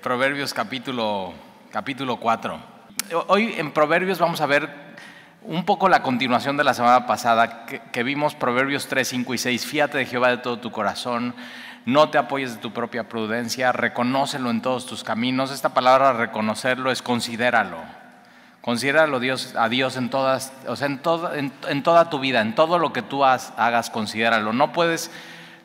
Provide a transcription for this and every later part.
Proverbios capítulo, capítulo 4. Hoy en Proverbios vamos a ver un poco la continuación de la semana pasada que, vimos Proverbios 3, 5 y 6. Fíate de Jehová de todo tu corazón, no te apoyes de tu propia prudencia, reconócelo en todos tus caminos. Esta palabra reconocerlo es considéralo. Considéralo Dios, a Dios en, todas, o sea, en, todo, en, en toda tu vida, en todo lo que tú hagas, considéralo. No puedes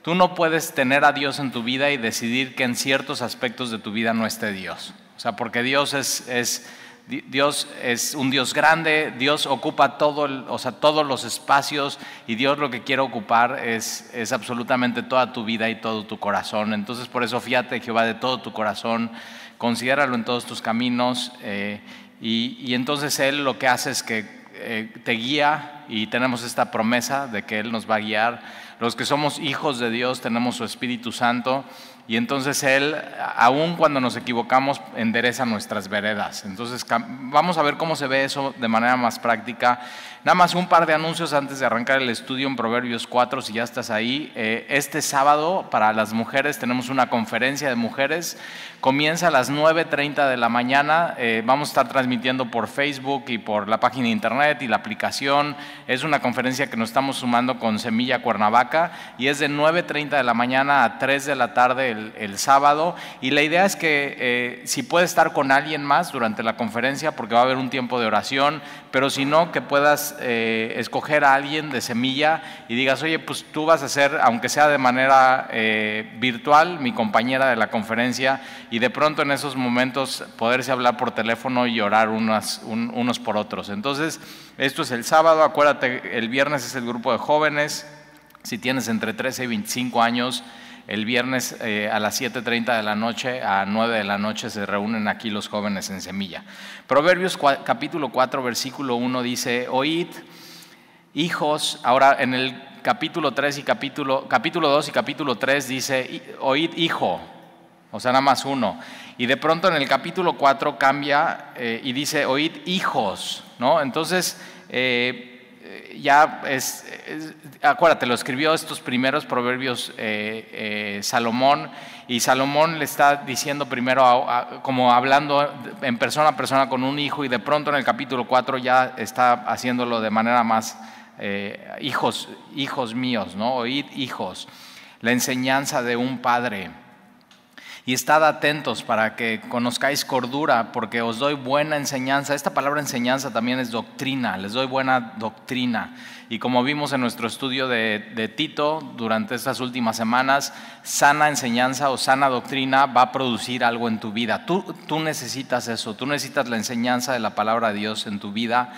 Tú no puedes tener a Dios en tu vida y decidir que en ciertos aspectos de tu vida no esté Dios. O sea, porque Dios es, es Dios es un Dios grande, Dios ocupa todo, o sea, todos los espacios y Dios lo que quiere ocupar es, es absolutamente toda tu vida y todo tu corazón. Entonces por eso fíjate Jehová de todo tu corazón, considéralo en todos tus caminos eh, y, y, entonces Él lo que hace es que eh, te guía y tenemos esta promesa de que Él nos va a guiar los que somos hijos de Dios tenemos su Espíritu Santo y entonces Él, aun cuando nos equivocamos, endereza nuestras veredas. Entonces vamos a ver cómo se ve eso de manera más práctica. Nada más un par de anuncios antes de arrancar el estudio en Proverbios 4, si ya estás ahí. Eh, este sábado para las mujeres tenemos una conferencia de mujeres. Comienza a las 9.30 de la mañana. Eh, vamos a estar transmitiendo por Facebook y por la página de internet y la aplicación. Es una conferencia que nos estamos sumando con Semilla Cuernavaca y es de 9.30 de la mañana a 3 de la tarde el, sábado y la idea es que eh, si puedes estar con alguien más durante la conferencia, porque va a haber un tiempo de oración, pero si no, que puedas eh, escoger a alguien de semilla y digas, oye, pues tú vas a ser, aunque sea de manera eh, virtual, mi compañera de la conferencia y de pronto en esos momentos poderse hablar por teléfono y orar unos, unos por otros. Entonces, esto es el sábado, acuérdate, el viernes es el grupo de jóvenes, si tienes entre 13 y 25 años, el viernes eh, a las 7.30 de la noche, a 9 de la noche se reúnen aquí los jóvenes en Semilla. Proverbios capítulo 4, versículo 1 dice, oíd, hijos, ahora en el capítulo 3 y capítulo, capítulo 2 y capítulo 3 dice, oíd, hijo, o sea, nada más uno. Y de pronto en el capítulo 4 cambia eh, y dice, oíd, hijos, ¿no? Entonces, eh, ya es, acuérdate, lo escribió estos primeros proverbios eh, eh, Salomón y Salomón le está diciendo primero, como hablando en persona a persona con un hijo y de pronto en el capítulo 4 ya está haciéndolo de manera más, eh, hijos, hijos míos, ¿no? Oíd hijos, la enseñanza de un padre y estad atentos para que conozcáis cordura, porque os doy buena enseñanza. Esta palabra enseñanza también es doctrina, les doy buena doctrina. Y como vimos en nuestro estudio de, Tito durante estas últimas semanas, sana enseñanza o sana doctrina va a producir algo en tu vida. Tú, tú necesitas eso, tú necesitas la enseñanza de la palabra de Dios en tu vida.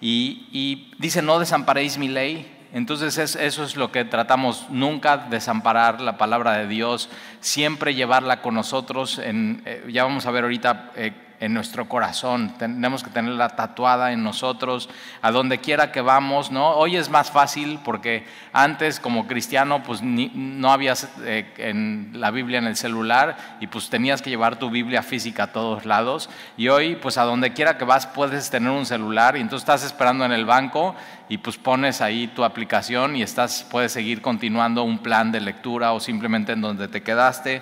Y, y dice, no desamparéis mi ley, entonces eso es lo que tratamos, nunca desamparar la palabra de Dios, siempre llevarla con nosotros. En, eh, ya vamos a ver ahorita eh, en nuestro corazón, tenemos que tenerla tatuada en nosotros, a donde quiera que vamos, ¿no? Hoy es más fácil porque antes como cristiano pues no habías eh, en la Biblia en el celular y pues tenías que llevar tu Biblia física a todos lados y hoy pues a donde quiera que vas puedes tener un celular y entonces estás esperando en el banco y pues pones ahí tu aplicación y estás, puedes seguir continuando un plan de lectura o simplemente en donde te quedaste.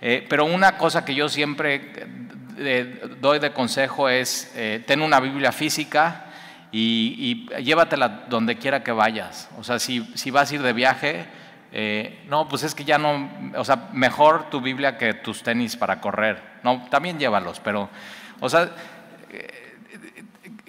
Eh, pero una cosa que yo siempre doy de consejo es, eh, ten una Biblia física y, llévatela donde quiera que vayas. O sea, si, si vas a ir de viaje, eh, no, pues es que ya no, o sea, mejor tu Biblia que tus tenis para correr. No, también llévalos, pero, o sea,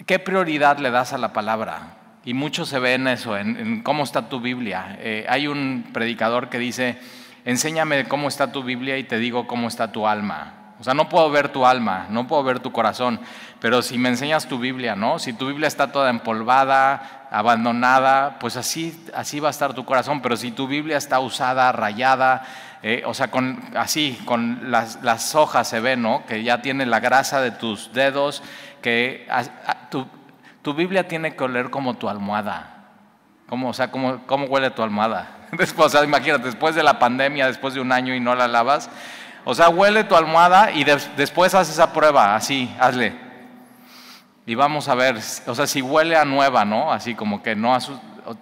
¿qué prioridad le das a la palabra? Y mucho se ve en eso, en, cómo está tu Biblia. Eh, hay un predicador que dice, enséñame cómo está tu Biblia y te digo cómo está tu alma. O sea, no puedo ver tu alma, no puedo ver tu corazón, pero si me enseñas tu Biblia, ¿no? Si tu Biblia está toda empolvada, abandonada, pues así, así va a estar tu corazón, pero si tu Biblia está usada, rayada, eh, o sea, con, así, con las, las, hojas se ve, ¿no? Que ya tiene la grasa de tus dedos, que tu, tu, Biblia tiene que oler como tu almohada. ¿Cómo, o sea, ¿cómo, cómo huele tu almohada? Después, o sea, imagínate, después de la pandemia, después de un año y no la lavas, o sea, huele tu almohada y después haz esa prueba, así, hazle. Y vamos a ver, o sea, si huele a nueva, ¿no? Así como que no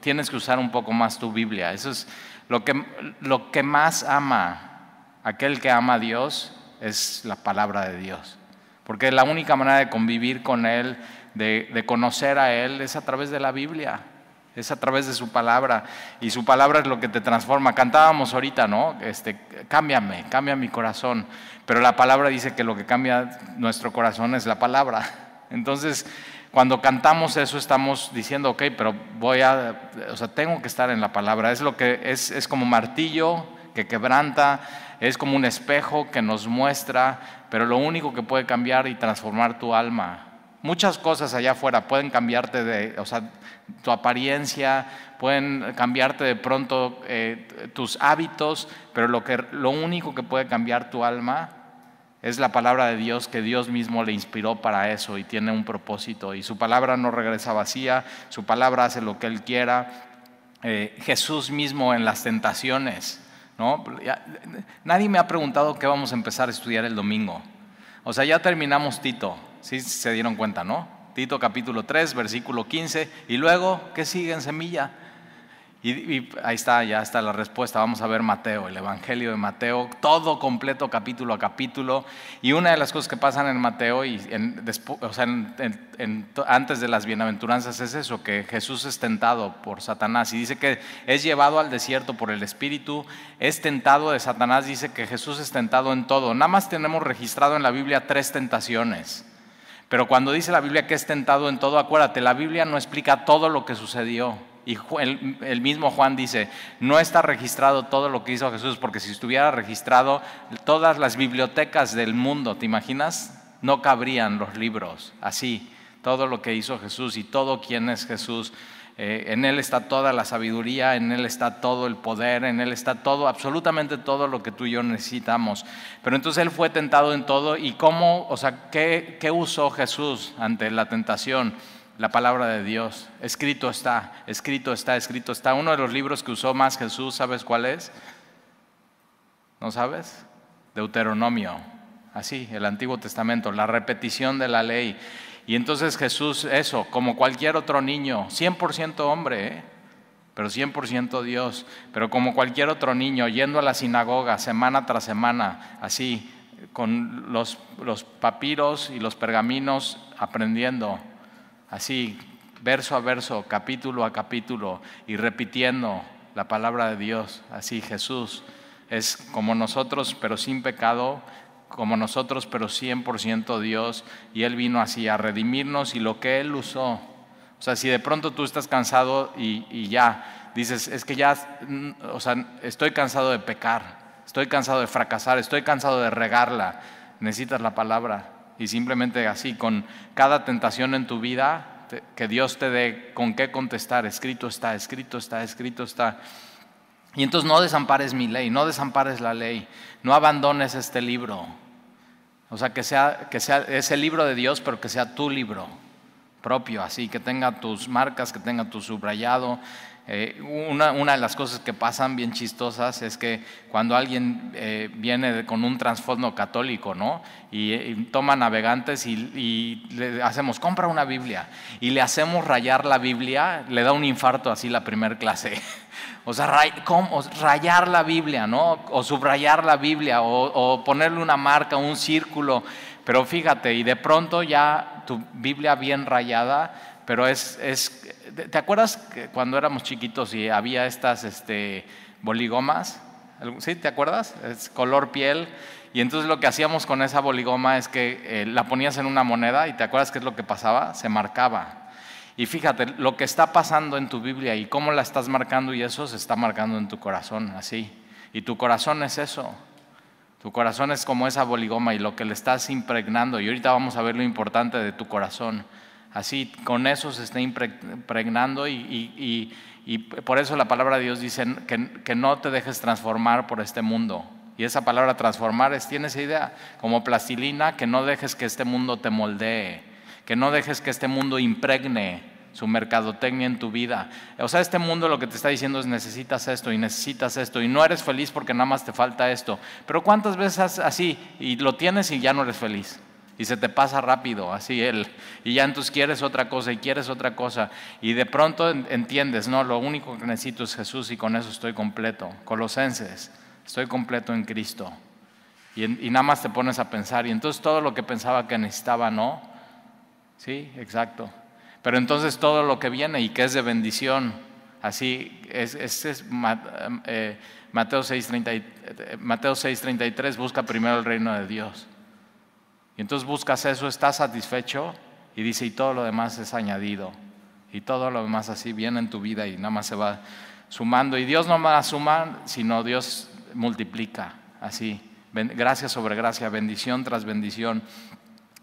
tienes que usar un poco más tu Biblia. Eso es lo que, lo que más ama aquel que ama a Dios, es la palabra de Dios. Porque la única manera de convivir con Él, de, de conocer a Él, es a través de la Biblia es a través de su palabra y su palabra es lo que te transforma. Cantábamos ahorita, ¿no? Este, cámbiame, cambia mi corazón, pero la palabra dice que lo que cambia nuestro corazón es la palabra. Entonces, cuando cantamos eso estamos diciendo, ok, pero voy a, o sea, tengo que estar en la palabra. Es lo que es, es como martillo que quebranta, es como un espejo que nos muestra, pero lo único que puede cambiar y transformar tu alma Muchas cosas allá afuera pueden cambiarte de, o sea, tu apariencia, pueden cambiarte de pronto eh, tus hábitos, pero lo, que, lo único que puede cambiar tu alma es la palabra de Dios que Dios mismo le inspiró para eso y tiene un propósito. Y su palabra no regresa vacía, su palabra hace lo que Él quiera. Eh, Jesús mismo en las tentaciones, ¿no? nadie me ha preguntado qué vamos a empezar a estudiar el domingo. O sea, ya terminamos Tito, Sí se dieron cuenta, ¿no? Tito capítulo 3, versículo 15. Y luego, ¿qué sigue en semilla? Y, ahí está, ya está la respuesta. Vamos a ver Mateo, el Evangelio de Mateo, todo completo capítulo a capítulo. Y una de las cosas que pasan en Mateo, y o sea, antes de las bienaventuranzas, es eso, que Jesús es tentado por Satanás. Y dice que es llevado al desierto por el Espíritu, es tentado de Satanás, dice que Jesús es tentado en todo. Nada más tenemos registrado en la Biblia tres tentaciones. Pero cuando dice la Biblia que es tentado en todo, acuérdate, la Biblia no explica todo lo que sucedió. Y el, mismo Juan dice, no está registrado todo lo que hizo Jesús, porque si estuviera registrado, todas las bibliotecas del mundo, ¿te imaginas? No cabrían los libros así, todo lo que hizo Jesús y todo quién es Jesús. Eh, en Él está toda la sabiduría, en Él está todo el poder, en Él está todo, absolutamente todo lo que tú y yo necesitamos. Pero entonces Él fue tentado en todo y cómo, o sea, ¿qué, qué usó Jesús ante la tentación? La palabra de Dios. Escrito está, escrito está, escrito está. Uno de los libros que usó más Jesús, ¿sabes cuál es? ¿No sabes? Deuteronomio. Así, el Antiguo Testamento, la repetición de la ley. Y entonces Jesús, eso, como cualquier otro niño, 100% hombre, ¿eh? pero 100% Dios, pero como cualquier otro niño, yendo a la sinagoga semana tras semana, así, con los, los papiros y los pergaminos, aprendiendo, así, verso a verso, capítulo a capítulo, y repitiendo la palabra de Dios, así Jesús es como nosotros, pero sin pecado, como nosotros, pero 100% Dios, y Él vino así a redimirnos y lo que Él usó. O sea, si de pronto tú estás cansado y, ya dices, es que ya, mm, o sea, estoy cansado de pecar, estoy cansado de fracasar, estoy cansado de regarla, necesitas la palabra. Y simplemente así, con cada tentación en tu vida, que Dios te dé con qué contestar, escrito está, escrito está, escrito está. Y entonces no desampares mi ley, no desampares la ley, no abandones este libro. O sea, que sea, que sea ese libro de Dios, pero que sea tu libro propio, así, que tenga tus marcas, que tenga tu subrayado. Eh, una, una, de las cosas que pasan bien chistosas es que cuando alguien eh, viene con un trasfondo católico, ¿no? Y, toma navegantes y, y, le hacemos, compra una Biblia, y le hacemos rayar la Biblia, le da un infarto así la primera clase. O sea, rayar la Biblia, ¿no? O subrayar la Biblia, o, ponerle una marca, un círculo. Pero fíjate, y de pronto ya tu Biblia bien rayada, pero es, es ¿te acuerdas que cuando éramos chiquitos y había estas este, boligomas? ¿Sí? ¿Te acuerdas? Es color piel. Y entonces lo que hacíamos con esa boligoma es que eh, la ponías en una moneda y ¿te acuerdas qué es lo que pasaba? Se marcaba. Y fíjate, lo que está pasando en tu Biblia y cómo la estás marcando y eso se está marcando en tu corazón, así. Y tu corazón es eso. Tu corazón es como esa boligoma y lo que le estás impregnando. Y ahorita vamos a ver lo importante de tu corazón. Así, con eso se está impregnando y, por eso la palabra de Dios dice que, que no te dejes transformar por este mundo. Y esa palabra transformar es, tiene esa idea, como plastilina, que no dejes que este mundo te moldee que no dejes que este mundo impregne su mercadotecnia en tu vida. O sea, este mundo lo que te está diciendo es necesitas esto y necesitas esto y no eres feliz porque nada más te falta esto. Pero ¿cuántas veces así y lo tienes y ya no eres feliz? Y se te pasa rápido, así él. Y ya entonces quieres otra cosa y quieres otra cosa. Y de pronto entiendes, no, lo único que necesito es Jesús y con eso estoy completo. Colosenses, estoy completo en Cristo. Y, nada más te pones a pensar, y entonces todo lo que pensaba que necesitaba, no. Sí, exacto. Pero entonces todo lo que viene y que es de bendición, así, es, es, eh, Mateo 6.33, Mateo 6, busca primero el reino de Dios. Y entonces buscas eso, estás satisfecho y dice, y todo lo demás es añadido. Y todo lo demás así viene en tu vida y nada más se va sumando. Y Dios no va a sumar, sino Dios multiplica así gracia sobre gracia, bendición tras bendición.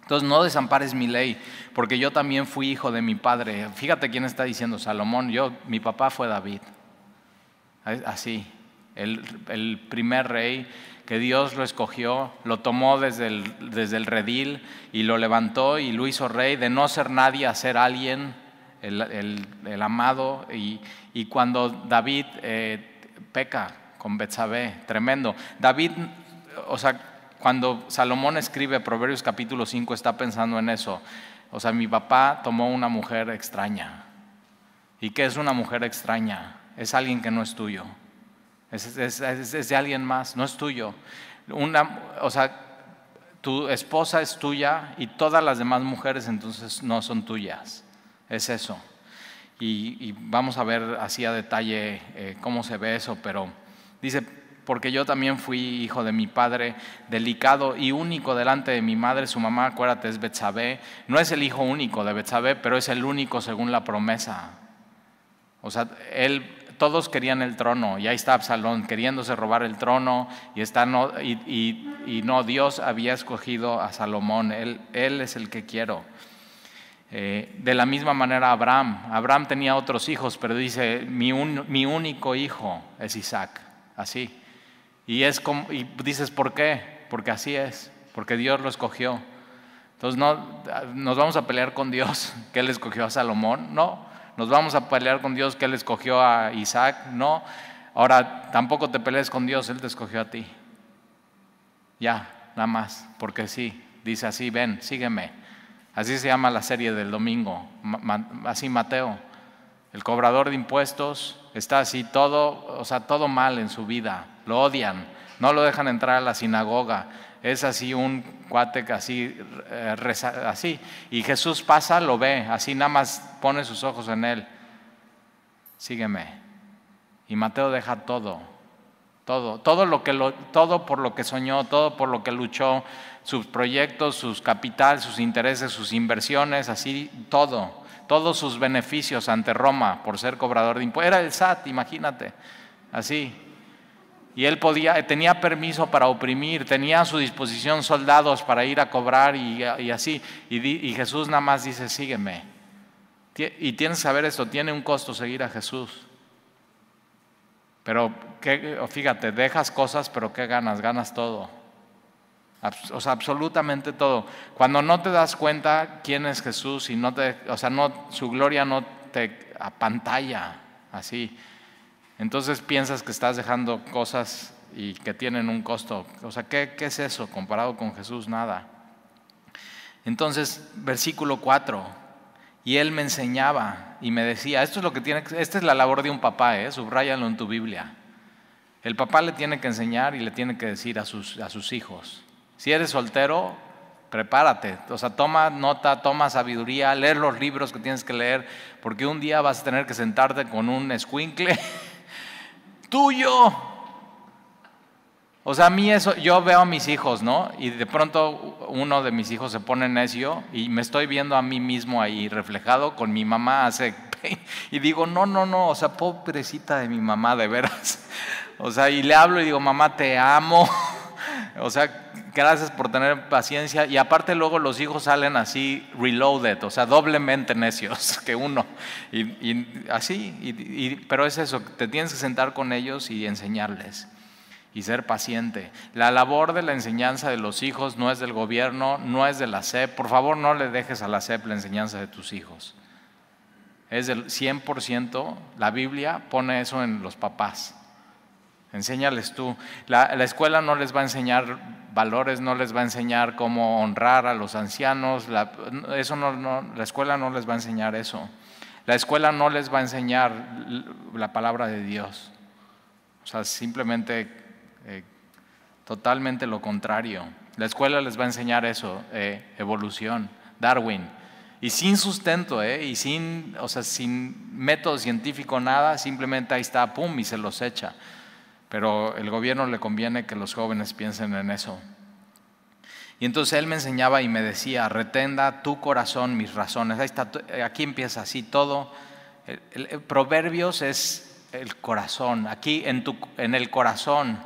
Entonces no desampares mi ley, porque yo también fui hijo de mi padre. Fíjate quién está diciendo Salomón, yo, mi papá fue David. Así, el, primer rey que Dios lo escogió, lo tomó desde el, desde el, redil y lo levantó y lo hizo rey, de no ser nadie a ser alguien, el, amado. Y, cuando David eh, peca con Betsabé, tremendo. David o sea, cuando Salomón escribe Proverbios capítulo 5 está pensando en eso. O sea, mi papá tomó una mujer extraña. ¿Y qué es una mujer extraña? Es alguien que no es tuyo. Es, de alguien más, no es tuyo. Una, o sea, tu esposa es tuya y todas las demás mujeres entonces no son tuyas. Es eso. Y, vamos a ver así a detalle eh, cómo se ve eso, pero dice, porque yo también fui hijo de mi padre, delicado y único delante de mi madre, su mamá, acuérdate, es Betsabé. No es el hijo único de Betsabé, pero es el único según la promesa. O sea, él, todos querían el trono, y ahí está Absalón queriéndose robar el trono, y, está no, y, no, Dios había escogido a Salomón, él, él es el que quiero. Eh, de la misma manera Abraham, Abraham tenía otros hijos, pero dice, mi, mi único hijo es Isaac, así. Y, es como, y dices, ¿por qué? Porque así es, porque Dios lo escogió. Entonces, no, ¿nos vamos a pelear con Dios que Él escogió a Salomón? No. ¿Nos vamos a pelear con Dios que Él escogió a Isaac? No. Ahora, tampoco te pelees con Dios, Él te escogió a ti. Ya, nada más, porque sí. Dice así, ven, sígueme. Así se llama la serie del domingo, así Mateo. El cobrador de impuestos está así todo, o sea, todo mal en su vida lo odian, no lo dejan entrar a la sinagoga. Es así un cuate así, eh, así. Y Jesús pasa, lo ve, así nada más pone sus ojos en él. Sígueme. Y Mateo deja todo, todo, todo, lo que lo, todo por lo que soñó, todo por lo que luchó, sus proyectos, sus capital, sus intereses, sus inversiones, así, todo, todos sus beneficios ante Roma por ser cobrador de impuestos. Era el SAT, imagínate, así. Y él podía, tenía permiso para oprimir, tenía a su disposición soldados para ir a cobrar y, así. Y, Jesús nada más dice, sígueme. Y tienes que saber esto, tiene un costo seguir a Jesús. Pero fíjate, dejas cosas, pero ¿qué ganas? Ganas todo. O sea, absolutamente todo. Cuando no te das cuenta quién es Jesús y no te, o sea, no, su gloria no te apantalla así entonces piensas que estás dejando cosas y que tienen un costo. O sea, ¿qué, es eso comparado con Jesús? Nada. Entonces, versículo 4, y él me enseñaba y me decía, esto es lo que tiene, esta es la labor de un papá, ¿eh? subrayalo en tu Biblia. El papá le tiene que enseñar y le tiene que decir a sus, a sus hijos. Si eres soltero, prepárate, o sea, toma nota, toma sabiduría, leer los libros que tienes que leer, porque un día vas a tener que sentarte con un escuincle tuyo. O sea, a mí eso, yo veo a mis hijos, ¿no? Y de pronto uno de mis hijos se pone necio y me estoy viendo a mí mismo ahí reflejado con mi mamá hace... Y digo, no, no, no, o sea, pobrecita de mi mamá, de veras. O sea, y le hablo y digo, mamá, te amo. O sea, gracias por tener paciencia. Y aparte luego los hijos salen así reloaded, o sea, doblemente necios que uno. Y, así, pero es eso, te tienes que sentar con ellos y enseñarles y ser paciente. La labor de la enseñanza de los hijos no es del gobierno, no es de la SEP. Por favor, no le dejes a la SEP la enseñanza de tus hijos. Es del 100%, la Biblia pone eso en los papás. Enséñales tú. La, escuela no les va a enseñar valores, no les va a enseñar cómo honrar a los ancianos. La, eso no, la escuela no les va a enseñar eso. La escuela no les va a enseñar la palabra de Dios. O sea, simplemente eh, totalmente lo contrario. La escuela les va a enseñar eso, eh, evolución, Darwin. Y sin sustento, ¿eh? y sin, o sea, sin método científico, nada, simplemente ahí está, pum, y se los echa. Pero el gobierno le conviene que los jóvenes piensen en eso. Y entonces él me enseñaba y me decía, retenda tu corazón mis razones. Ahí está, aquí empieza así todo. Proverbios es el corazón, aquí en, tu, en el corazón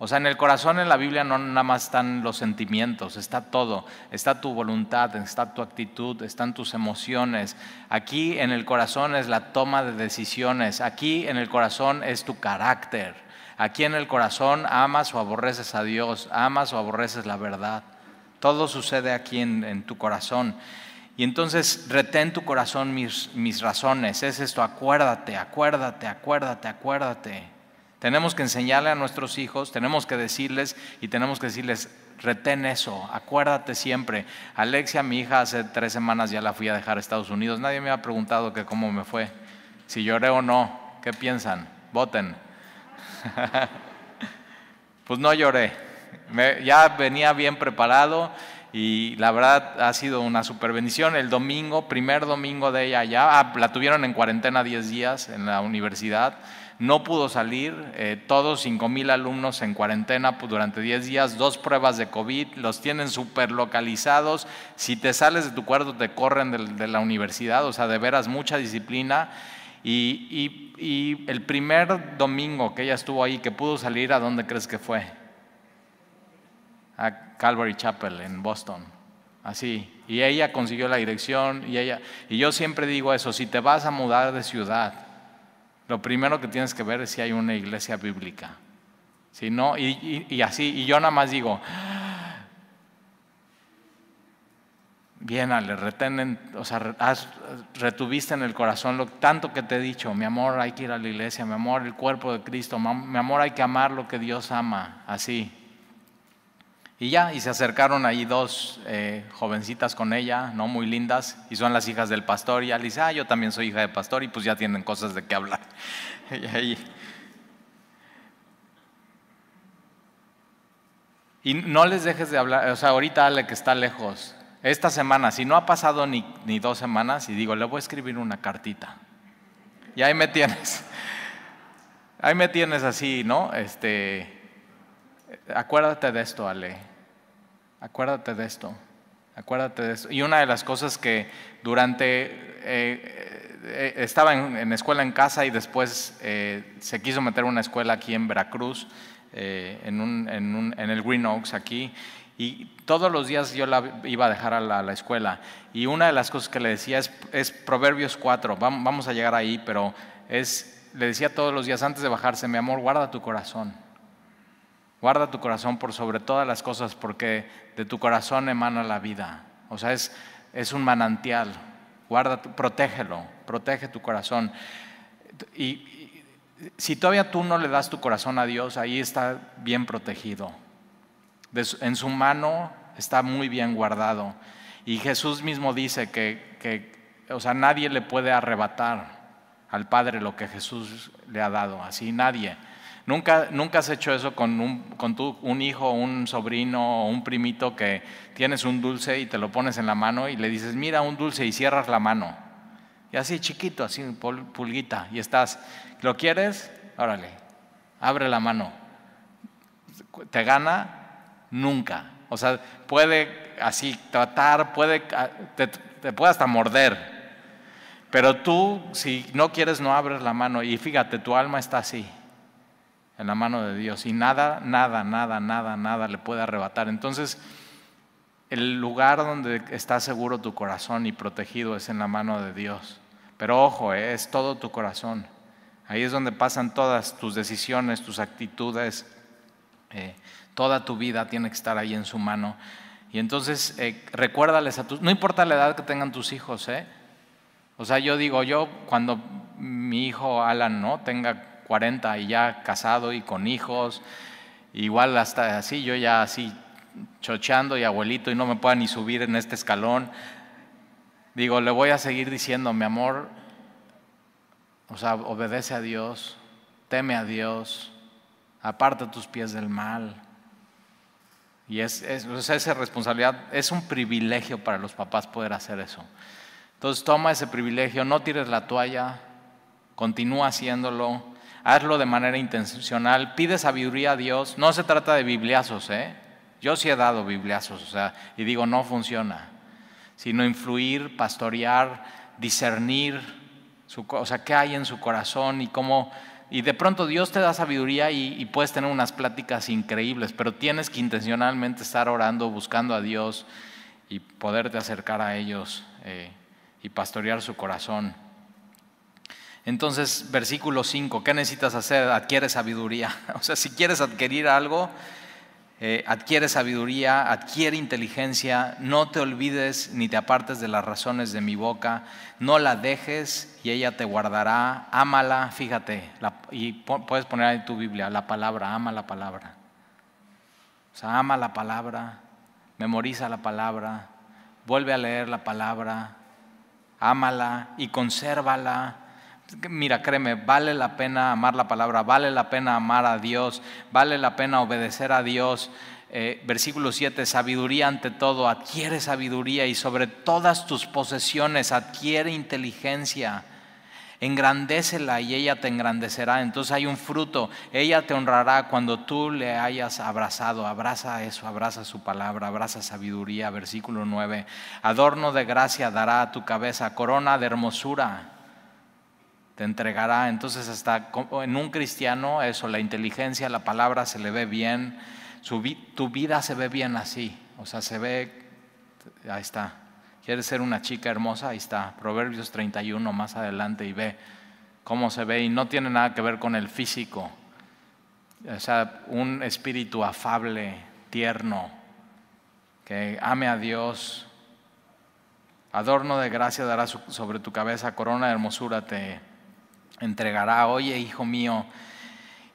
o sea, en el corazón en la Biblia no nada más están los sentimientos, está todo, está tu voluntad, está tu actitud, están tus emociones. Aquí en el corazón es la toma de decisiones, aquí en el corazón es tu carácter, aquí en el corazón amas o aborreces a Dios, amas o aborreces la verdad. Todo sucede aquí en, tu corazón. Y entonces retén tu corazón mis, mis razones, es esto, acuérdate, acuérdate, acuérdate, acuérdate. Tenemos que enseñarle a nuestros hijos, tenemos que decirles y tenemos que decirles, retén eso, acuérdate siempre. Alexia, mi hija, hace tres semanas ya la fui a dejar a Estados Unidos. Nadie me ha preguntado que cómo me fue, si lloré o no. ¿Qué piensan? Voten. pues no lloré. ya venía bien preparado y la verdad ha sido una super bendición. El domingo, primer domingo de ella ya, ah, la tuvieron en cuarentena 10 días en la universidad no pudo salir, eh, todos 5 mil alumnos en cuarentena pues, durante 10 días, dos pruebas de COVID, los tienen súper localizados, si te sales de tu cuarto te corren de, la universidad, o sea, de veras mucha disciplina. Y, y, el primer domingo que ella estuvo ahí, que pudo salir, ¿a dónde crees que fue? A Calvary Chapel en Boston. Así. Y ella consiguió la dirección y ella y yo siempre digo eso, si te vas a mudar de ciudad, lo primero que tienes que ver es si hay una iglesia bíblica. Si no, y, así, y yo nada más digo, bien, Ale, retenen, retuviste en el corazón lo tanto que te he dicho, mi amor, hay que ir a la iglesia, mi amor, el cuerpo de Cristo, mi amor, hay que amar lo que Dios ama, así. Y ya, y se acercaron ahí dos eh, jovencitas con ella, no muy lindas, y son las hijas del pastor. Y ella dice, ah, yo también soy hija de pastor, y pues ya tienen cosas de qué hablar. y, y no les dejes de hablar, o sea, ahorita Ale que está lejos, esta semana, si no ha pasado ni, ni dos semanas, y digo, le voy a escribir una cartita. Y ahí me tienes. Ahí me tienes así, ¿no? Este, acuérdate de esto, Ale. Acuérdate de esto. Acuérdate de esto. Y una de las cosas que durante... Eh, eh, estaba en, escuela en casa y después eh, se quiso meter una escuela aquí en Veracruz, en, el Green Oaks aquí. Y todos los días yo la iba a dejar a la, escuela. Y una de las cosas que le decía es, Proverbios 4. Vamos, a llegar ahí, pero es, le decía todos los días antes de bajarse, mi amor, guarda tu corazón. Guarda tu corazón por sobre todas las cosas porque de tu corazón emana la vida. O sea, es, es un manantial. Guarda, protégelo, protege tu corazón. Y, si todavía tú no le das tu corazón a Dios, ahí está bien protegido. En su mano está muy bien guardado. Y Jesús mismo dice que, que, o sea, nadie le puede arrebatar al Padre lo que Jesús le ha dado. Así nadie. ¿Nunca, nunca has hecho eso con, un, con tu, un hijo, un sobrino un primito que tienes un dulce y te lo pones en la mano y le dices, mira un dulce y cierras la mano? Y así chiquito, así pulguita, y estás, ¿lo quieres? Órale, abre la mano. ¿Te gana? Nunca. O sea, puede así tratar, puede, te, te puede hasta morder. Pero tú, si no quieres, no abres la mano. Y fíjate, tu alma está así en la mano de Dios y nada, nada, nada, nada, nada le puede arrebatar. Entonces, el lugar donde está seguro tu corazón y protegido es en la mano de Dios. Pero ojo, eh, es todo tu corazón. Ahí es donde pasan todas tus decisiones, tus actitudes. Eh, toda tu vida tiene que estar ahí en su mano. Y entonces eh, recuérdales a tus, no importa la edad que tengan tus hijos, ¿eh? O sea, yo digo, yo cuando mi hijo Alan no tenga 40 y ya casado y con hijos, igual hasta así, yo ya así chocheando y abuelito y no me pueda ni subir en este escalón. Digo, le voy a seguir diciendo, mi amor, o sea, obedece a Dios, teme a Dios, aparta tus pies del mal, Y es, es, esa responsabilidad, es un privilegio para los papás poder hacer eso. Entonces toma ese privilegio, no tires la toalla, continúa haciéndolo, hazlo de manera intencional, pide sabiduría a Dios. No se trata de bibliazos, ¿eh? Yo sí he dado bibliazos, o sea, y digo, no funciona, sino influir, pastorear, discernir, su, o sea, qué hay en su corazón y cómo y de pronto Dios te da sabiduría y, puedes tener unas pláticas increíbles, pero tienes que intencionalmente estar orando, buscando a Dios y poderte acercar a ellos eh, y pastorear su corazón. Entonces, versículo 5, ¿qué necesitas hacer? Adquiere sabiduría. O sea, si quieres adquirir algo, eh, adquiere sabiduría, adquiere inteligencia, no te olvides ni te apartes de las razones de mi boca, no la dejes y ella te guardará, ámala, fíjate, y puedes poner en tu Biblia la palabra, ama la palabra. O sea, ama la palabra, memoriza la palabra, vuelve a leer la palabra, ámala y consérvala Mira, créeme, vale la pena amar la palabra, vale la pena amar a Dios, vale la pena obedecer a Dios. Eh, versículo 7, sabiduría ante todo, adquiere sabiduría y sobre todas tus posesiones adquiere inteligencia. Engrandécela y ella te engrandecerá. Entonces hay un fruto. Ella te honrará cuando tú le hayas abrazado. Abraza eso, abraza su palabra, abraza sabiduría. Versículo 9. Adorno de gracia dará a tu cabeza, corona de hermosura te entregará. Entonces hasta en un cristiano eso, la inteligencia, la palabra se le ve bien, tu vida se ve bien así, o sea, se ve, ahí está. ¿Quieres ser una chica hermosa? Ahí está, Proverbios 31 más adelante y ve cómo se ve y no tiene nada que ver con el físico. O sea, un espíritu afable, tierno, que ame a Dios. Adorno de gracia dará sobre tu cabeza, corona de hermosura te entregará, oye hijo mío,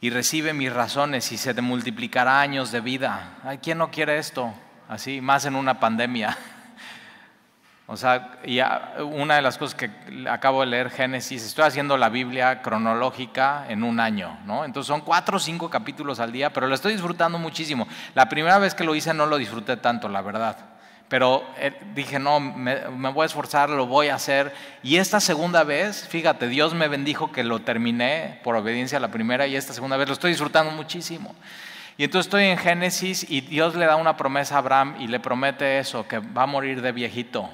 y recibe mis razones y se te multiplicará años de vida. Ay, ¿quién no quiere esto? Así, más en una pandemia. O sea, y una de las cosas que acabo de leer Génesis, estoy haciendo la Biblia cronológica en un año, ¿no? Entonces son cuatro o cinco capítulos al día, pero lo estoy disfrutando muchísimo. La primera vez que lo hice no lo disfruté tanto, la verdad pero eh, dije, no, me, voy a esforzar, lo voy a hacer. Y esta segunda vez, fíjate, Dios me bendijo que lo terminé por obediencia a la primera y esta segunda vez lo estoy disfrutando muchísimo. Y entonces estoy en Génesis y Dios le da una promesa a Abraham y le promete eso, que va a morir de viejito.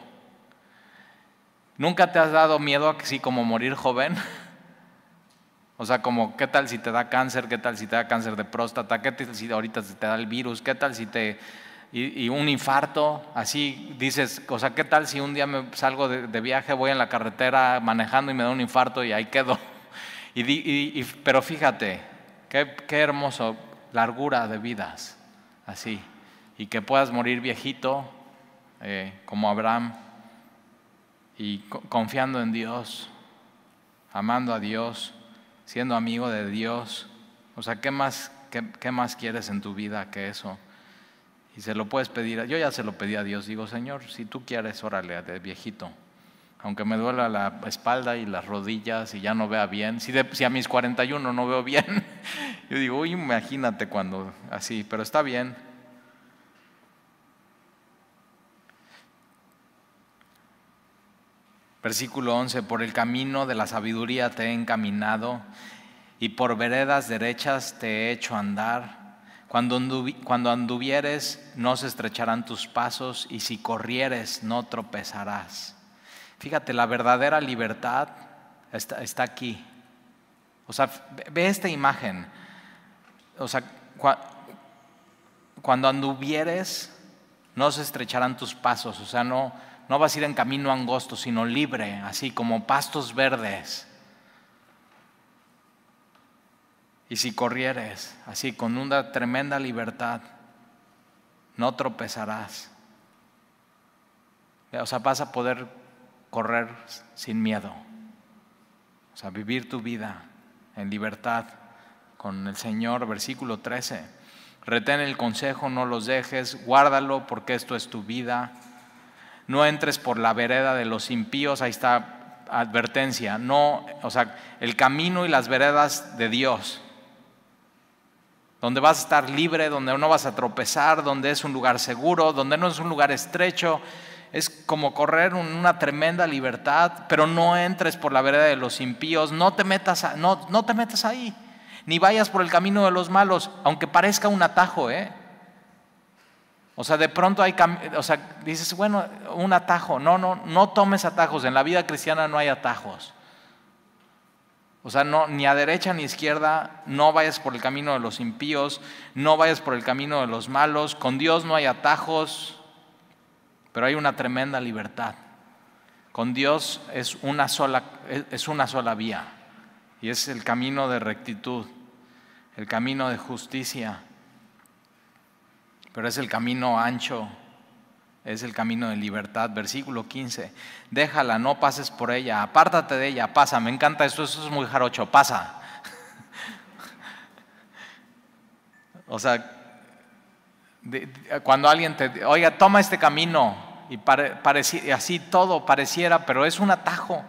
¿Nunca te has dado miedo así como morir joven? O sea, como, ¿qué tal si te da cáncer? ¿Qué tal si te da cáncer de próstata? ¿Qué tal si ahorita te da el virus? ¿Qué tal si te y, un infarto, así dices, o sea, ¿qué tal si un día me salgo de, viaje, voy en la carretera manejando y me da un infarto y ahí quedo? Y, pero fíjate, qué, qué hermoso, largura de vidas, así, y que puedas morir viejito eh, como Abraham y confiando en Dios, amando a Dios, siendo amigo de Dios. O sea, ¿qué más, qué más quieres en tu vida que eso? Y se lo puedes pedir, yo ya se lo pedí a Dios, digo, Señor, si tú quieres, órale, de viejito, aunque me duela la espalda y las rodillas y ya no vea bien, si, si a mis 41 no veo bien, yo digo, uy, imagínate cuando así, pero está bien. Versículo 11, por el camino de la sabiduría te he encaminado y por veredas derechas te he hecho andar cuando, anduvieres no se estrecharán tus pasos y si corrieres no tropezarás. Fíjate, la verdadera libertad está, está aquí. O sea, ve esta imagen. O sea, cuando anduvieres no se estrecharán tus pasos. O sea, no, no vas a ir en camino angosto, sino libre, así como pastos verdes. Y si corrieres así con una tremenda libertad, no tropezarás. O sea, vas a poder correr sin miedo. O sea, vivir tu vida en libertad con el Señor. Versículo 13. Retén el consejo, no los dejes, guárdalo porque esto es tu vida. No entres por la vereda de los impíos, ahí está advertencia. No, o sea, el camino y las veredas de Dios donde vas a estar libre, donde no vas a tropezar, donde es un lugar seguro, donde no es un lugar estrecho. Es como correr una tremenda libertad, pero no entres por la vereda de los impíos, no te metas, no, no te ahí, ni vayas por el camino de los malos, aunque parezca un atajo, ¿eh? O sea, de pronto hay, o sea, dices, bueno, un atajo. No, no, no tomes atajos. En la vida cristiana no hay atajos. O sea, no, ni a derecha ni a izquierda, no vayas por el camino de los impíos, no vayas por el camino de los malos. Con Dios no hay atajos, pero hay una tremenda libertad. Con Dios es una sola, es una sola vía y es el camino de rectitud, el camino de justicia pero es el camino ancho, es el camino de libertad. Versículo 15, déjala, no pases por ella, apártate de ella, pasa. Me encanta esto, eso es muy jarocho, pasa. o sea, cuando alguien te, oiga, toma este camino, y así todo pareciera, pero es un atajo.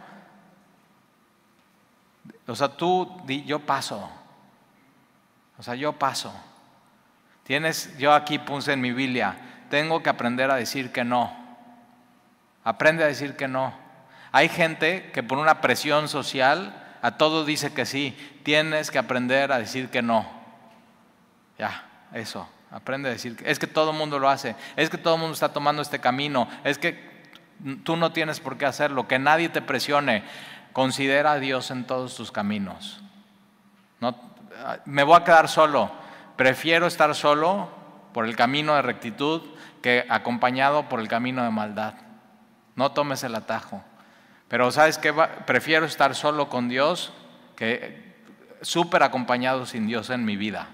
O sea, tú, yo paso. O sea, yo paso. Tienes, yo aquí puse en mi Biblia, tengo que aprender a decir que no. Aprende a decir que no. Hay gente que por una presión social a todo dice que sí. Tienes que aprender a decir que no. Ya, eso. Aprende a decir que es que todo el mundo lo hace. Es que todo el mundo está tomando este camino. Es que tú no tienes por qué hacerlo. Que nadie te presione. Considera a Dios en todos tus caminos. No, me voy a quedar solo. Prefiero estar solo por el camino de rectitud que acompañado por el camino de maldad. No tomes el atajo. Pero sabes que prefiero estar solo con Dios que súper acompañado sin Dios en mi vida.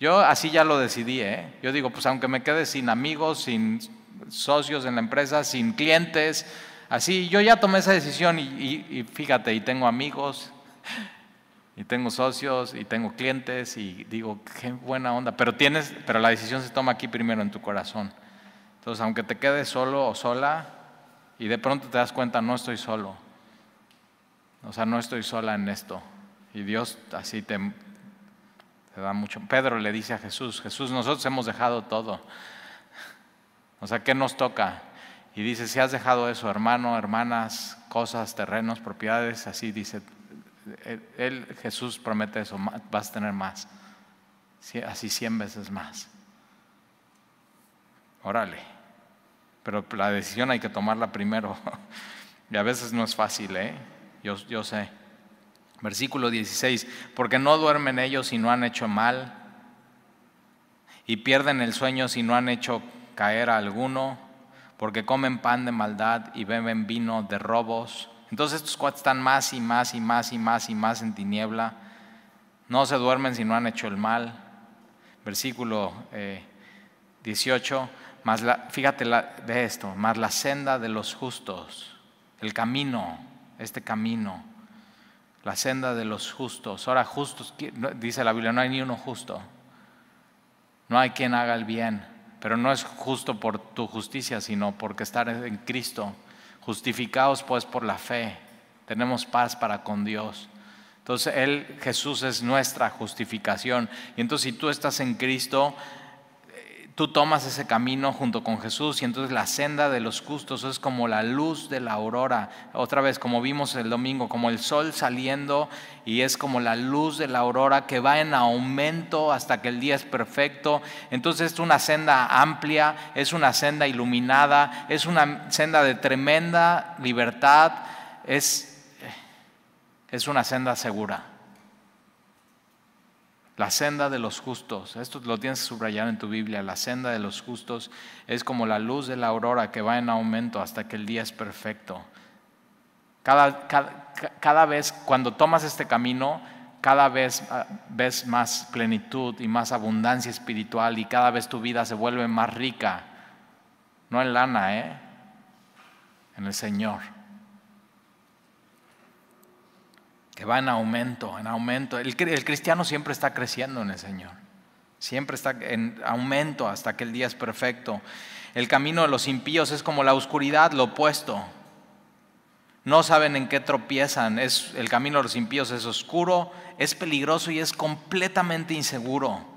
Yo así ya lo decidí. ¿eh? Yo digo, pues aunque me quede sin amigos, sin socios en la empresa, sin clientes, así, yo ya tomé esa decisión y, y fíjate, y tengo amigos, y tengo socios y tengo clientes y digo, qué buena onda, pero tienes, pero la decisión se toma aquí primero en tu corazón. Entonces, aunque te quedes solo o sola y de pronto te das cuenta, no estoy solo. O sea, no estoy sola en esto. Y Dios así te, te da mucho. Pedro le dice a Jesús, Jesús, nosotros hemos dejado todo. O sea, ¿qué nos toca? Y dice, si has dejado eso, hermano, hermanas, cosas, terrenos, propiedades, así dice, él, Jesús promete eso, vas a tener más, así cien veces más. Órale, pero la decisión hay que tomarla primero. Y a veces no es fácil, ¿eh? Yo, yo sé. Versículo 16, porque no duermen ellos si no han hecho mal, y pierden el sueño si no han hecho caer a alguno, porque comen pan de maldad y beben vino de robos. Entonces estos cuates están más y más y más y más y más en tiniebla. No se duermen si no han hecho el mal. Versículo 18. Eh, más la, fíjate de esto, más la senda de los justos, el camino, este camino, la senda de los justos. Ahora, justos, dice la Biblia, no hay ni uno justo. No hay quien haga el bien, pero no es justo por tu justicia, sino porque estar en Cristo Justificados pues por la fe, tenemos paz para con Dios. Entonces Él, Jesús es nuestra justificación. Y entonces si tú estás en Cristo, tú tomas ese camino junto con Jesús y entonces la senda de los justos es como la luz de la aurora. Otra vez, como vimos el domingo, como el sol saliendo y es como la luz de la aurora que va en aumento hasta que el día es perfecto. Entonces es una senda amplia, es una senda iluminada, es una senda de tremenda libertad, es, es una senda segura. La senda de los justos, esto lo tienes que subrayar en tu Biblia, la senda de los justos es como la luz de la aurora que va en aumento hasta que el día es perfecto. Cada, cada, vez, cuando tomas este camino, cada vez ah, ves más plenitud y más abundancia espiritual y cada vez tu vida se vuelve más rica. No en lana, ¿eh? En el Señor. Va en aumento, en aumento. El, cristiano siempre está creciendo en el Señor. Siempre está en aumento hasta que el día es perfecto. El camino de los impíos es como la oscuridad, lo opuesto. No saben en qué tropiezan. Es, el camino de los impíos es oscuro, es peligroso y es completamente inseguro.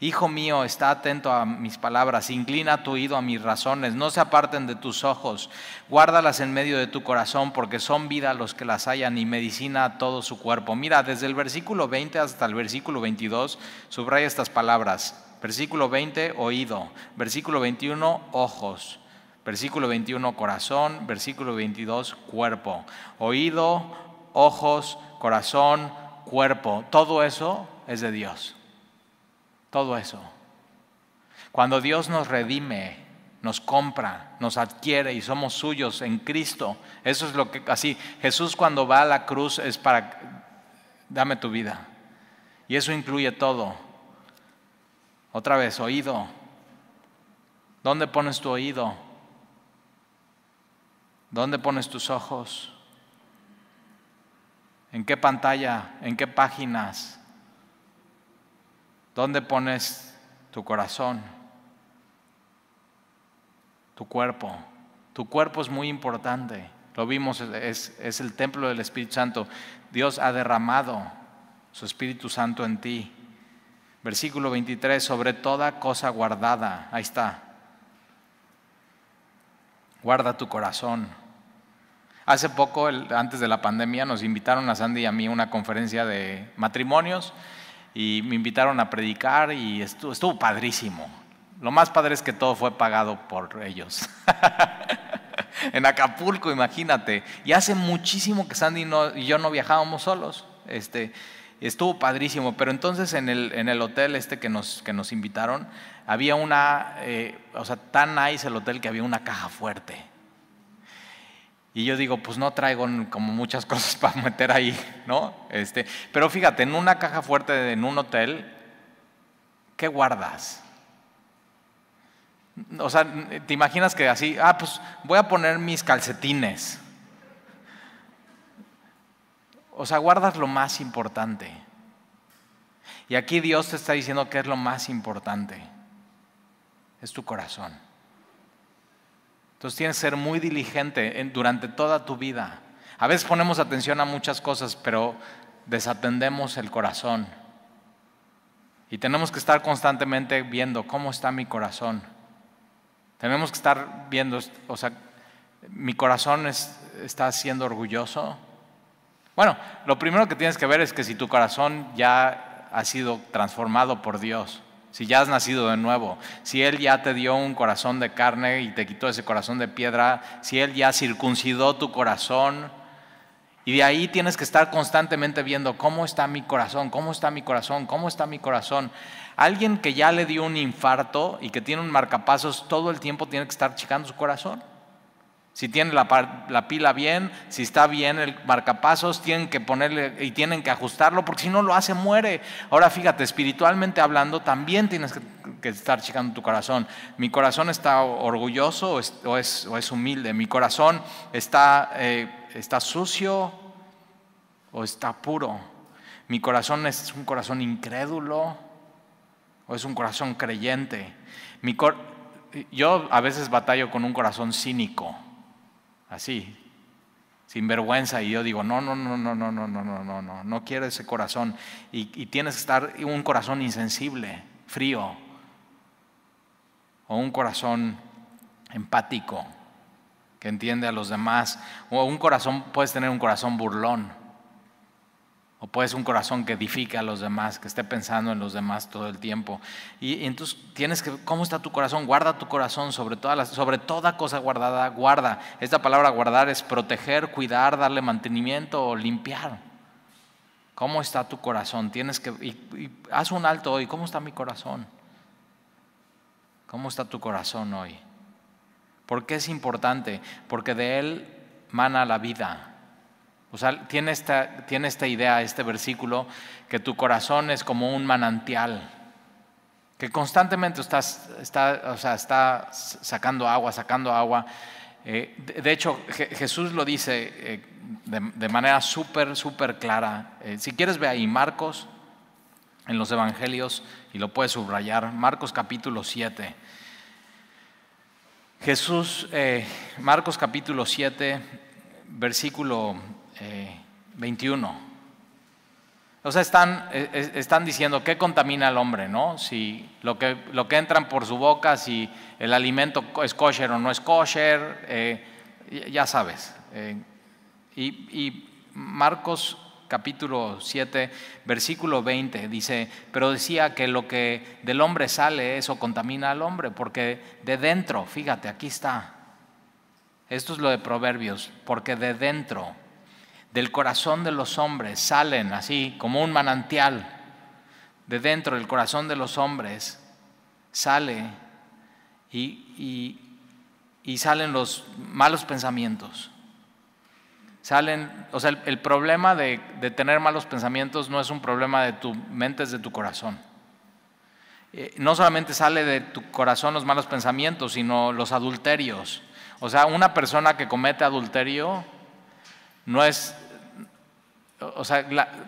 Hijo mío, está atento a mis palabras, inclina tu oído a mis razones, no se aparten de tus ojos, guárdalas en medio de tu corazón, porque son vida los que las hallan y medicina a todo su cuerpo. Mira, desde el versículo 20 hasta el versículo 22, subraya estas palabras. Versículo 20, oído. Versículo 21, ojos. Versículo 21, corazón. Versículo 22, cuerpo. Oído, ojos, corazón, cuerpo. Todo eso es de Dios. Todo eso. Cuando Dios nos redime, nos compra, nos adquiere y somos suyos en Cristo. Eso es lo que así Jesús cuando va a la cruz es para dame tu vida. Y eso incluye todo. Otra vez, oído. ¿Dónde pones tu oído? ¿Dónde pones tus ojos? ¿En qué pantalla? ¿En qué páginas? ¿Dónde pones tu corazón? Tu cuerpo. Tu cuerpo es muy importante. Lo vimos, es, es, el templo del Espíritu Santo. Dios ha derramado su Espíritu Santo en ti. Versículo 23, sobre toda cosa guardada. Ahí está. Guarda tu corazón. Hace poco, antes de la pandemia, nos invitaron a Sandy y a mí a una conferencia de matrimonios y me invitaron a predicar y estuvo, estuvo padrísimo. Lo más padre es que todo fue pagado por ellos. en Acapulco, imagínate. Y hace muchísimo que Sandy y yo no viajábamos solos. Este, estuvo padrísimo, pero entonces en el, en el hotel este que nos, que nos invitaron, había una, eh, o sea, tan nice el hotel que había una caja fuerte. Y yo digo, pues no traigo como muchas cosas para meter ahí, ¿no? Este, pero fíjate, en una caja fuerte en un hotel, ¿qué guardas? O sea, te imaginas que así, ah, pues voy a poner mis calcetines. O sea, guardas lo más importante. Y aquí Dios te está diciendo que es lo más importante. Es tu corazón. Entonces tienes que ser muy diligente durante toda tu vida. A veces ponemos atención a muchas cosas, pero desatendemos el corazón. Y tenemos que estar constantemente viendo cómo está mi corazón. Tenemos que estar viendo, o sea, mi corazón está siendo orgulloso. Bueno, lo primero que tienes que ver es que si tu corazón ya ha sido transformado por Dios, si ya has nacido de nuevo, si Él ya te dio un corazón de carne y te quitó ese corazón de piedra, si Él ya circuncidó tu corazón, y de ahí tienes que estar constantemente viendo cómo está mi corazón, cómo está mi corazón, cómo está mi corazón. Alguien que ya le dio un infarto y que tiene un marcapasos, todo el tiempo tiene que estar checando su corazón. Si tiene la, pila bien, si está bien el marcapasos, tienen que ponerle y tienen que ajustarlo, porque si no lo hace, muere. Ahora fíjate, espiritualmente hablando, también tienes que, estar checando tu corazón. Mi corazón está orgulloso o es, humilde. Mi corazón está, eh, está sucio o está puro. Mi corazón es un corazón incrédulo o es un corazón creyente. Mi yo a veces batallo con un corazón cínico así, sin vergüenza. Y yo digo, no, no, no, no, no, no, no, no, no, no, no quiero ese corazón. Y, y tienes que estar un corazón insensible, frío, o un corazón empático, que entiende a los demás, o un corazón, puedes tener un corazón burlón o puedes un corazón que edifique a los demás, que esté pensando en los demás todo el tiempo. Y, entonces tienes que, ¿cómo está tu corazón? Guarda tu corazón sobre, todas sobre toda cosa guardada, guarda. Esta palabra guardar es proteger, cuidar, darle mantenimiento o limpiar. ¿Cómo está tu corazón? Tienes que, y, haz un alto hoy, ¿cómo está mi corazón? ¿Cómo está tu corazón hoy? ¿Por qué es importante? Porque de él mana la vida. O sea, tiene esta, tiene esta idea, este versículo, que tu corazón es como un manantial, que constantemente estás, está, o sea, está sacando agua, sacando agua. Eh, de, hecho, Jesús lo dice eh, de, manera súper, súper clara. Eh, si quieres, ve ahí Marcos, en los Evangelios, y lo puedes subrayar, Marcos capítulo 7. Jesús, Marcos capítulo 7, versículo 21. Eh, o sea, están, eh, están diciendo qué contamina al hombre, ¿no? Si lo que, lo que entran por su boca, si el alimento es kosher o no es kosher, eh, ya sabes. y, y Marcos capítulo 7, versículo 20, dice, pero decía que lo que del hombre sale, eso contamina al hombre, porque de dentro, fíjate, aquí está, esto es lo de Proverbios, porque de dentro, del corazón de los hombres, salen así como un manantial, de dentro del corazón de los hombres, sale y, y salen los malos pensamientos salen, o sea, el, problema de, tener malos pensamientos no es un problema de tu mente, es de tu corazón. Eh, no solamente sale de tu corazón los malos pensamientos, sino los adulterios. O sea, una persona que comete adulterio no es, o sea,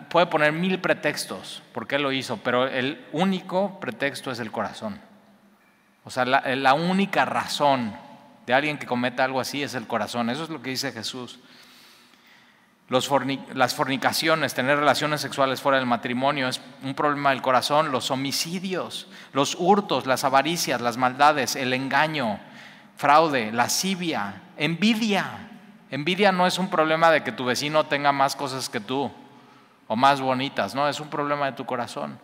puede poner mil pretextos por qué lo hizo, pero el único pretexto es el corazón. O sea, la, única razón de alguien que cometa algo así es el corazón. Eso es lo que dice Jesús las fornicaciones, tener relaciones sexuales fuera del matrimonio es un problema del corazón, los homicidios, los hurtos, las avaricias, las maldades, el engaño, fraude, lascivia, envidia. Envidia no es un problema de que tu vecino tenga más cosas que tú o más bonitas, no, es un problema de tu corazón.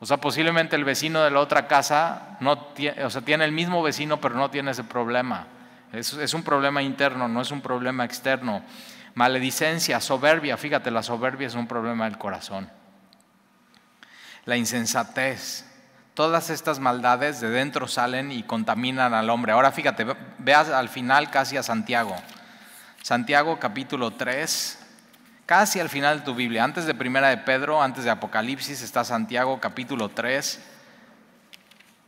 O sea, posiblemente el vecino de la otra casa no tiene, o sea, tiene el mismo vecino, pero no tiene ese problema. es un problema interno, no es un problema externo maledicencia, soberbia, fíjate, la soberbia es un problema del corazón. La insensatez, todas estas maldades de dentro salen y contaminan al hombre. Ahora fíjate, veas al final casi a Santiago. Santiago capítulo 3, casi al final de tu Biblia, antes de Primera de Pedro, antes de Apocalipsis, está Santiago capítulo 3.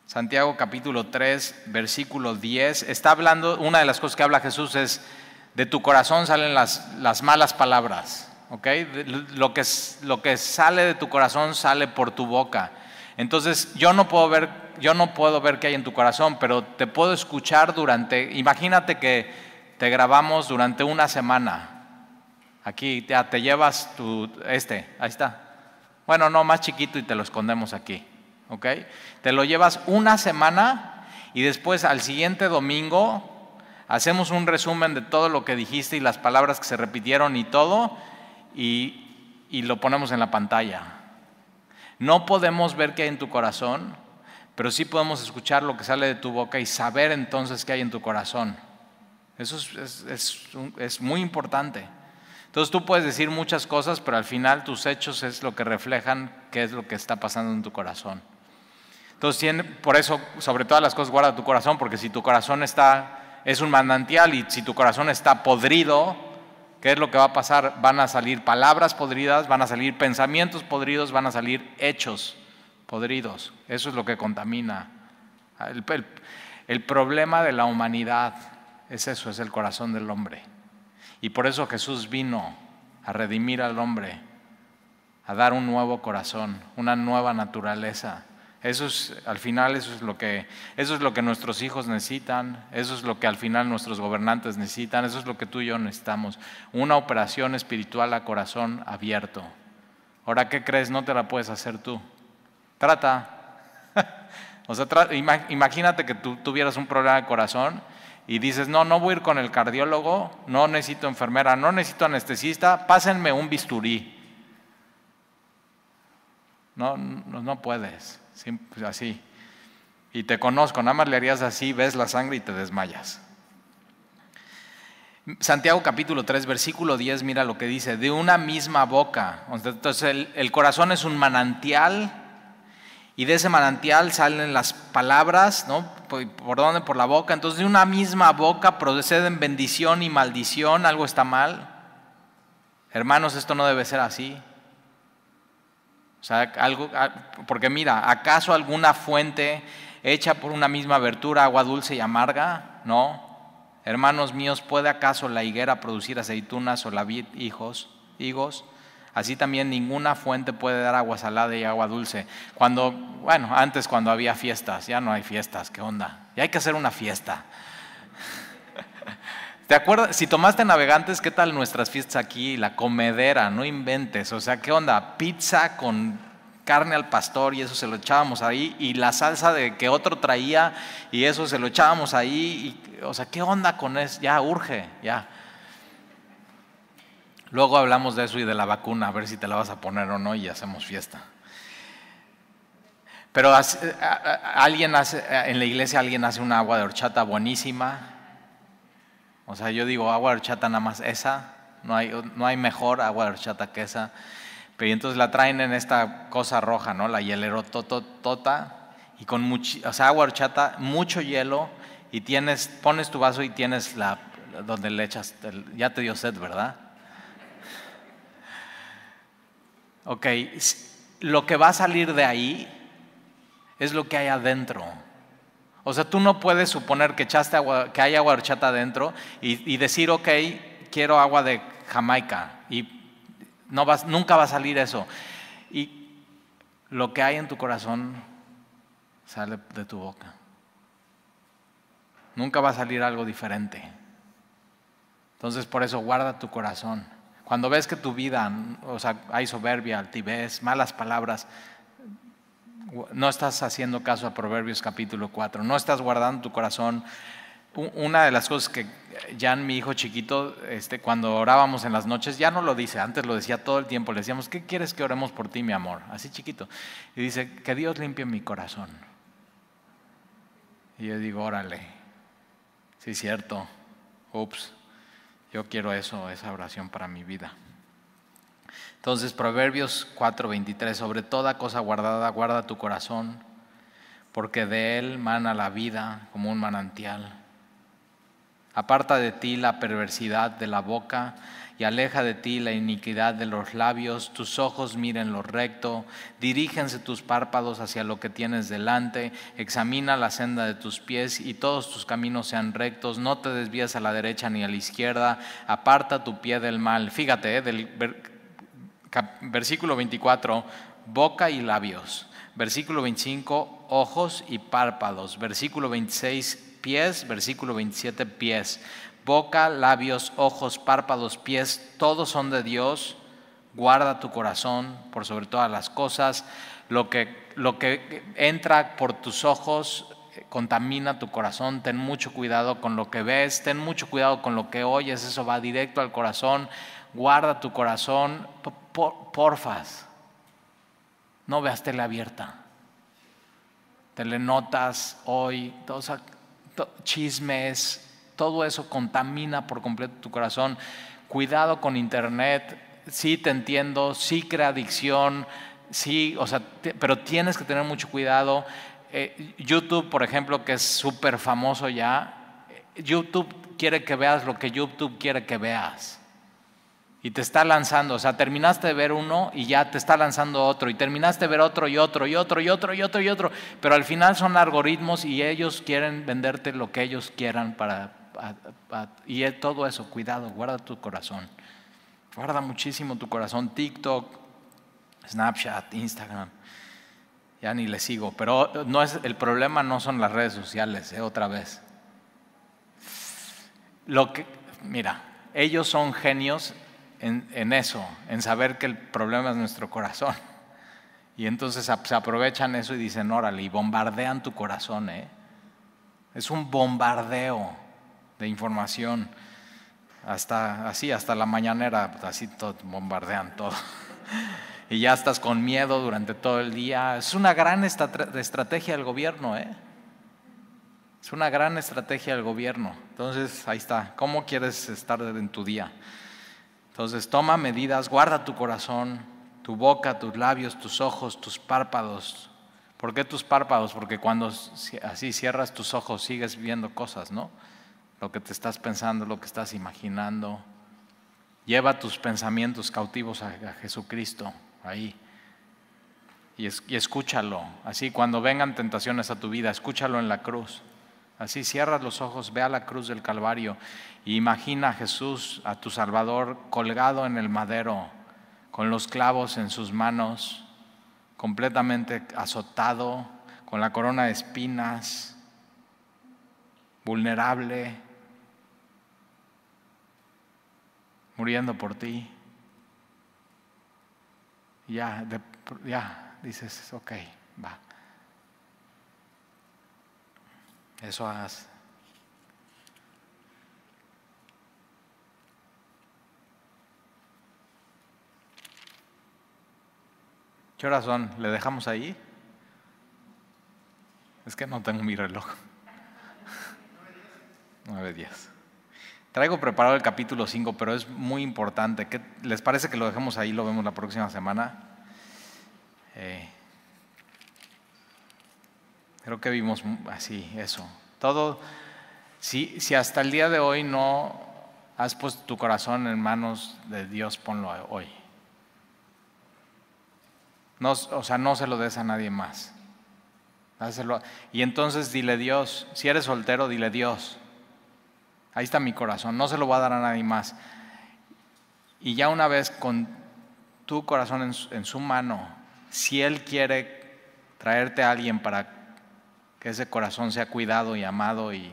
Santiago capítulo 3, versículo 10. Está hablando, una de las cosas que habla Jesús es de tu corazón salen las, las malas palabras. Lo, que, lo que sale de tu corazón sale por tu boca. Entonces yo no puedo ver, yo no puedo ver qué hay en tu corazón, pero te puedo escuchar durante, imagínate que te grabamos durante una semana. Aquí ya te llevas tu, este, ahí está. Bueno, no, más chiquito y te lo escondemos aquí. ¿Ok? Te lo llevas una semana y después al siguiente domingo hacemos un resumen de todo lo que dijiste y las palabras que se repitieron y todo, y, lo ponemos en la pantalla. No podemos ver qué hay en tu corazón, pero sí podemos escuchar lo que sale de tu boca y saber entonces qué hay en tu corazón. Eso es, muy importante. Entonces tú puedes decir muchas cosas, pero al final tus hechos es lo que reflejan qué es lo que está pasando en tu corazón. Entonces, por eso, sobre todas las cosas, guarda tu corazón, porque si tu corazón está es un manantial y si tu corazón está podrido, ¿qué es lo que va a pasar? Van a salir palabras podridas, van a salir pensamientos podridos, van a salir hechos podridos. Eso es lo que contamina. El, problema de la humanidad es eso, es el corazón del hombre. Y por eso Jesús vino a redimir al hombre, a dar un nuevo corazón, una nueva naturaleza eso es, al final, eso es, lo que, eso es lo que nuestros hijos necesitan, eso es lo que al final nuestros gobernantes necesitan, eso es lo que tú y yo necesitamos. Una operación espiritual a corazón abierto. Ahora, ¿qué crees? No te la puedes hacer tú. Trata. o sea, imagínate que tú tuvieras un problema de corazón y dices, no, no voy a ir con el cardiólogo, no necesito enfermera, no necesito anestesista, pásenme un bisturí. No, no, no puedes. Pues, así. Y te conozco, nada más le harías así, ves la sangre y te desmayas. Santiago capítulo 3, versículo 10, mira lo que dice, de una misma boca. Entonces el, corazón es un manantial y de ese manantial salen las palabras, ¿no? ¿Por, ¿Por dónde? Por la boca. Entonces de una misma boca proceden bendición y maldición, algo está mal. Hermanos, esto no debe ser así. O sea, algo, porque mira, ¿acaso alguna fuente hecha por una misma abertura, agua dulce y amarga? No. Hermanos míos, ¿puede acaso la higuera producir aceitunas o la vid hijos, higos? Así también ninguna fuente puede dar agua salada y agua dulce. Cuando, bueno, antes cuando había fiestas, ya no hay fiestas, ¿qué onda? Y hay que hacer una fiesta. ¿Te acuerdas? Si tomaste navegantes, ¿qué tal nuestras fiestas aquí? La comedera, no inventes. O sea, ¿qué onda? Pizza con carne al pastor y eso se lo echábamos ahí. Y la salsa de que otro traía y eso se lo echábamos ahí. Y, o sea, ¿qué onda con eso? Ya urge, ya. Luego hablamos de eso y de la vacuna, a ver si te la vas a poner o no y hacemos fiesta. Pero alguien hace, en la iglesia alguien hace una agua de horchata buenísima. O sea, yo digo agua de horchata nada más esa. No hay, no hay mejor agua de horchata que esa. Pero entonces la traen en esta cosa roja, ¿no? La hielero tota. Y con o sea, agua de horchata, mucho hielo. Y tienes, pones tu vaso y tienes la, donde le echas, ya te dio sed, ¿verdad? Ok, lo que va a salir de ahí es lo que hay adentro. O sea, tú no puedes suponer que, echaste agua, que hay agua horchata adentro y, decir, ok, quiero agua de Jamaica. Y no vas, nunca va a salir eso. Y lo que hay en tu corazón sale de tu boca. Nunca va a salir algo diferente. Entonces, por eso guarda tu corazón. Cuando ves que tu vida, o sea, hay soberbia, altivez, malas palabras, no estás haciendo caso a Proverbios capítulo 4, no estás guardando tu corazón. Una de las cosas que Jan, mi hijo chiquito, este, cuando orábamos en las noches, ya no lo dice, antes lo decía todo el tiempo, le decíamos, ¿qué quieres que oremos por ti, mi amor? Así chiquito. Y dice, que Dios limpie mi corazón. Y yo digo, órale, sí, cierto, ups. Yo quiero eso, esa oración para mi vida. Entonces, Proverbios 4:23, sobre toda cosa guardada, guarda tu corazón, porque de él mana la vida como un manantial. Aparta de ti la perversidad de la boca y aleja de ti la iniquidad de los labios, tus ojos miren lo recto, dirígense tus párpados hacia lo que tienes delante, examina la senda de tus pies y todos tus caminos sean rectos, no te desvíes a la derecha ni a la izquierda, aparta tu pie del mal. Fíjate, eh, del versículo 24, boca y labios. Versículo 25, ojos y párpados. Versículo 26, pies. Versículo 27, pies boca, labios, ojos, párpados, pies, todos son de Dios. Guarda tu corazón por sobre todas las cosas. Lo que, lo que entra por tus ojos eh, contamina tu corazón. Ten mucho cuidado con lo que ves, ten mucho cuidado con lo que oyes. Eso va directo al corazón. Guarda tu corazón. porfas, no veas tele abierta. Telenotas hoy, chismes, todo eso contamina por completo tu corazón. Cuidado con Internet, sí te entiendo, sí crea adicción, sí, o sea, pero tienes que tener mucho cuidado. Eh, YouTube, por ejemplo, que es súper famoso ya, YouTube quiere que veas lo que YouTube quiere que veas. Y te está lanzando, o sea, terminaste de ver uno y ya te está lanzando otro, y terminaste de ver otro y otro y otro y otro y otro y otro, pero al final son algoritmos y ellos quieren venderte lo que ellos quieran para, y todo eso, cuidado, guarda tu corazón. Guarda muchísimo tu corazón. TikTok, Snapchat, Instagram. Ya ni le sigo. Pero no es, el problema no son las redes sociales, eh, otra vez. Lo que, mira, ellos son genios en, eso, en saber que el problema es nuestro corazón. Y entonces se aprovechan eso y dicen, órale, y bombardean tu corazón. ¿eh? Es un bombardeo de información. Hasta así, hasta la mañanera, así todo, bombardean todo. y ya estás con miedo durante todo el día. Es una gran estrategia del gobierno, ¿eh? Es una gran estrategia del gobierno. Entonces, ahí está. ¿Cómo quieres estar en tu día? Entonces, toma medidas, guarda tu corazón, tu boca, tus labios, tus ojos, tus párpados. ¿Por qué tus párpados? Porque cuando así cierras tus ojos sigues viendo cosas, ¿no? lo que te estás pensando, lo que estás imaginando. Lleva tus pensamientos cautivos a, Jesucristo ahí. Y, y, escúchalo. Así cuando vengan tentaciones a tu vida, escúchalo en la cruz. Así cierras los ojos, ve a la cruz del Calvario e imagina a Jesús, a tu Salvador, colgado en el madero, con los clavos en sus manos, completamente azotado, con la corona de espinas, vulnerable muriendo por ti. Ya, ya, dices, ok, va. Eso haz. ¿Qué horas son? ¿Le dejamos ahí? Es que no tengo mi reloj. 9.10. Traigo preparado el capítulo 5, pero es muy importante. ¿Qué, ¿Les parece que lo dejemos ahí? Lo vemos la próxima semana. Eh, creo que vimos así, eso. Todo, si, si hasta el día de hoy no has puesto tu corazón en manos de Dios, ponlo hoy. No, o sea, no se lo des a nadie más. Y entonces dile Dios, si eres soltero, dile Dios. Ahí está mi corazón, no se lo voy a dar a nadie más. Y ya una vez con tu corazón en en su mano, si Él quiere traerte a alguien para que ese corazón sea cuidado y amado y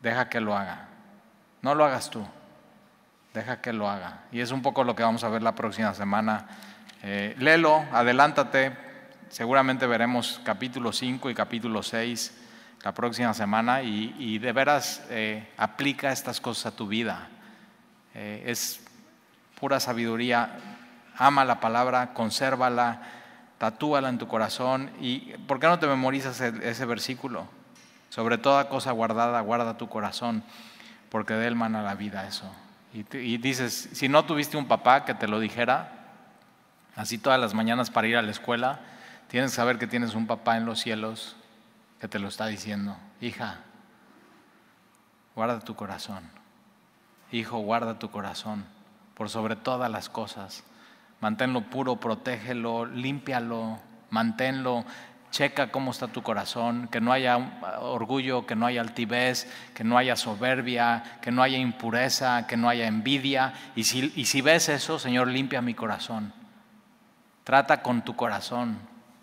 deja que lo haga. No lo hagas tú, deja que lo haga. Y es un poco lo que vamos a ver la próxima semana eh, léelo, adelántate, seguramente veremos capítulo 5 y capítulo 6 la próxima semana y, de veras eh, aplica estas cosas a tu vida. Eh, es pura sabiduría, ama la palabra, consérvala, tatúala en tu corazón y ¿por qué no te memorizas ese versículo? Sobre toda cosa guardada, guarda tu corazón, porque de él mana la vida eso. y dices, si no tuviste un papá que te lo dijera, así todas las mañanas para ir a la escuela, tienes que saber que tienes un papá en los cielos que te lo está diciendo, hija, guarda tu corazón, hijo, guarda tu corazón por sobre todas las cosas, manténlo puro, protégelo, límpialo, manténlo, checa cómo está tu corazón, que no haya orgullo, que no haya altivez, que no haya soberbia, que no haya impureza, que no haya envidia. Y si, y si ves eso, Señor, limpia mi corazón. Trata con tu corazón.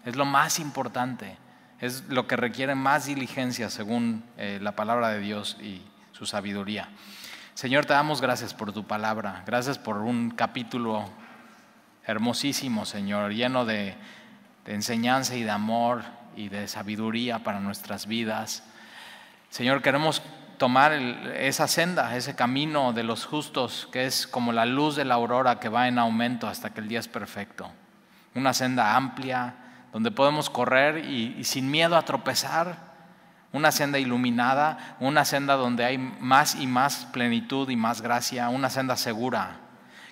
Es lo más importante. Es lo que requiere más diligencia según eh, la palabra de Dios y su sabiduría. Señor, te damos gracias por tu palabra. Gracias por un capítulo hermosísimo, Señor, lleno de, enseñanza y de amor y de sabiduría para nuestras vidas. Señor, queremos tomar esa senda, ese camino de los justos, que es como la luz de la aurora que va en aumento hasta que el día es perfecto una senda amplia donde podemos correr y, sin miedo a tropezar, una senda iluminada, una senda donde hay más y más plenitud y más gracia, una senda segura.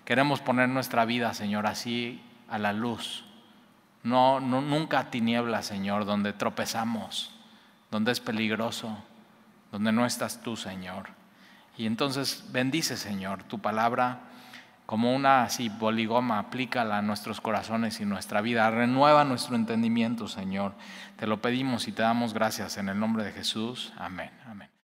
Queremos poner nuestra vida, Señor, así a la luz. No, no nunca a tinieblas, Señor, donde tropezamos, donde es peligroso, donde no estás tú, Señor. Y entonces bendice, Señor, tu palabra como una así poligoma, aplícala a nuestros corazones y nuestra vida. Renueva nuestro entendimiento, Señor. Te lo pedimos y te damos gracias en el nombre de Jesús. Amén. Amén.